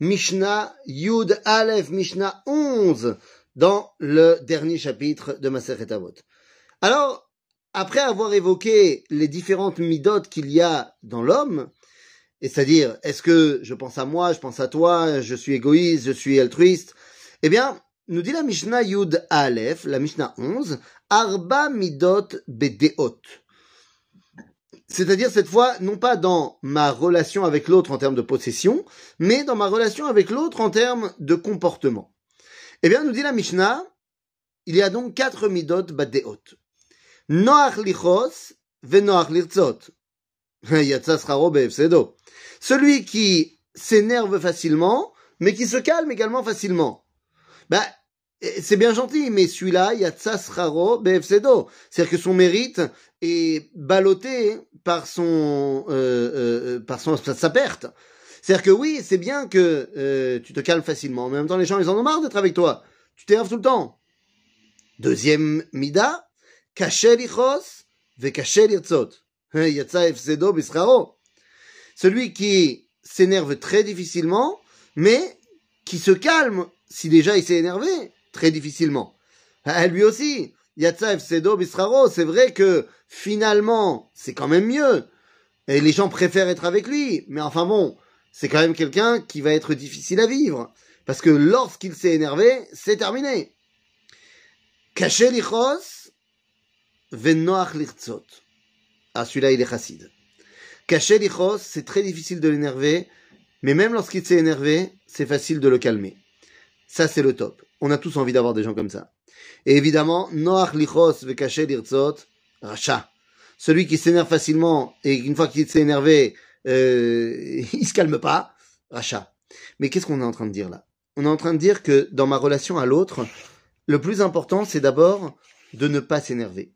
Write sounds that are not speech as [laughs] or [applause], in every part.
Mishnah Yud Aleph, Mishnah 11, dans le dernier chapitre de Maseret Avot. Alors, après avoir évoqué les différentes midotes qu'il y a dans l'homme, et c'est-à-dire, est-ce que je pense à moi, je pense à toi, je suis égoïste, je suis altruiste, eh bien, nous dit la Mishnah Yud Aleph, la Mishnah 11, Arba midot bedeot. C'est-à-dire cette fois, non pas dans ma relation avec l'autre en termes de possession, mais dans ma relation avec l'autre en termes de comportement. Eh bien, nous dit la Mishnah, il y a donc quatre midot badeot. Noach lichos venoach lirtzot. [laughs] Celui qui s'énerve facilement, mais qui se calme également facilement. Ben, c'est bien gentil, mais celui-là, il y a tsasraro befsedo. C'est-à-dire que son mérite est ballotté par son, euh, euh, par son, sa perte. C'est-à-dire que oui, c'est bien que euh, tu te calmes facilement, mais en même temps, les gens, ils en ont marre d'être avec toi. Tu t'énerves tout le temps. Deuxième mida, kacher lichos ve kacher lirzot. Yatsa efsedo bisraro. Celui qui s'énerve très difficilement, mais qui se calme si déjà il s'est énervé très difficilement. À lui aussi, Yatsa Efsedo Bisraro, c'est vrai que finalement, c'est quand même mieux. Et les gens préfèrent être avec lui. Mais enfin bon, c'est quand même quelqu'un qui va être difficile à vivre. Parce que lorsqu'il s'est énervé, c'est terminé. Caché lichos, venoach lirtzot. Ah, celui-là, il est chassid. Caché lichos, c'est très difficile de l'énerver. Mais même lorsqu'il s'est énervé, c'est facile de le calmer. Ça, c'est le top. On a tous envie d'avoir des gens comme ça. Et évidemment, Noach lichos vekaché lirtzot, racha. Celui qui s'énerve facilement et une fois qu'il s'est énervé, euh, [laughs] il se calme pas, racha. Mais qu'est-ce qu'on est en train de dire là? On est en train de dire que dans ma relation à l'autre, le plus important, c'est d'abord de ne pas s'énerver.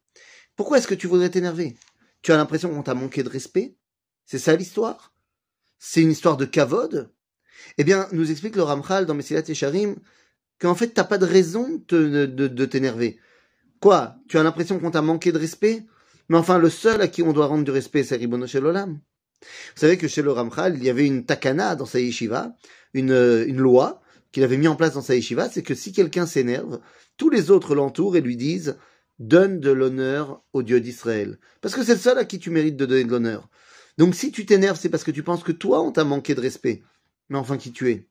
Pourquoi est-ce que tu voudrais t'énerver? Tu as l'impression qu'on t'a manqué de respect? C'est ça l'histoire? C'est une histoire de kavod? Eh bien, nous explique le Ramchal dans Messilat Yesharim qu'en fait, t'as pas de raison de, de, t'énerver. Quoi Tu as l'impression qu'on t'a manqué de respect? Mais enfin, le seul à qui on doit rendre du respect, c'est Ribono Shel Olam. Vous savez que chez le Ramchal, il y avait une takana dans sa yeshiva, une, une loi qu'il avait mis en place dans sa yeshiva, c'est que si quelqu'un s'énerve, tous les autres l'entourent et lui disent donne de l'honneur au Dieu d'Israël. Parce que c'est le seul à qui tu mérites de donner de l'honneur. Donc si tu t'énerves, c'est parce que tu penses que toi, on t'a manqué de respect. Mais enfin, qui tu es?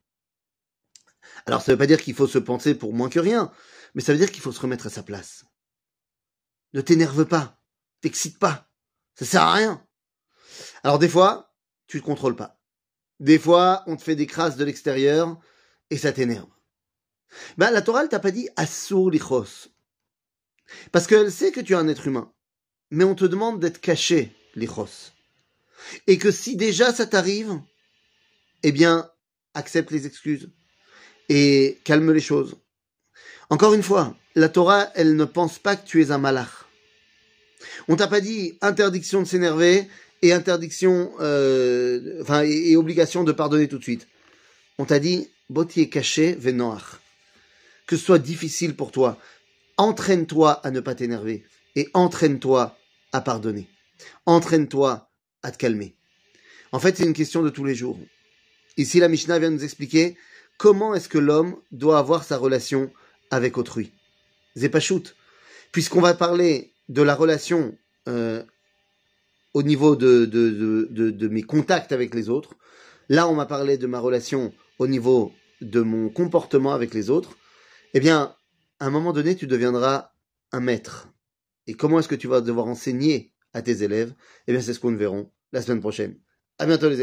Alors ça ne veut pas dire qu'il faut se penser pour moins que rien, mais ça veut dire qu'il faut se remettre à sa place. Ne t'énerve pas, t'excite pas, ça sert à rien. Alors des fois, tu ne contrôles pas. Des fois, on te fait des crasses de l'extérieur et ça t'énerve. Ben, la Torah, elle t'a pas dit assur lichos. Parce qu'elle sait que tu es un être humain. Mais on te demande d'être caché, lichos. Et que si déjà ça t'arrive, eh bien, accepte les excuses et calme les choses. Encore une fois, la Torah, elle ne pense pas que tu es un malach. On t'a pas dit interdiction de s'énerver et interdiction, euh, enfin, et, obligation de pardonner tout de suite. On t'a dit, boti est caché, venoach. Que ce soit difficile pour toi, entraîne-toi à ne pas t'énerver et entraîne-toi à pardonner. Entraîne-toi à te calmer. En fait, c'est une question de tous les jours. Ici, la Mishnah vient nous expliquer comment est-ce que l'homme doit avoir sa relation avec autrui? Zépachout. Puisqu'on va parler de la relation euh, au niveau de, mes contacts avec les autres, là on m'a parlé de ma relation au niveau de mon comportement avec les autres, eh bien, à un moment donné, tu deviendras un maître. Et comment est-ce que tu vas devoir enseigner à tes élèves? Eh bien, c'est ce qu'on verra la semaine prochaine. À bientôt les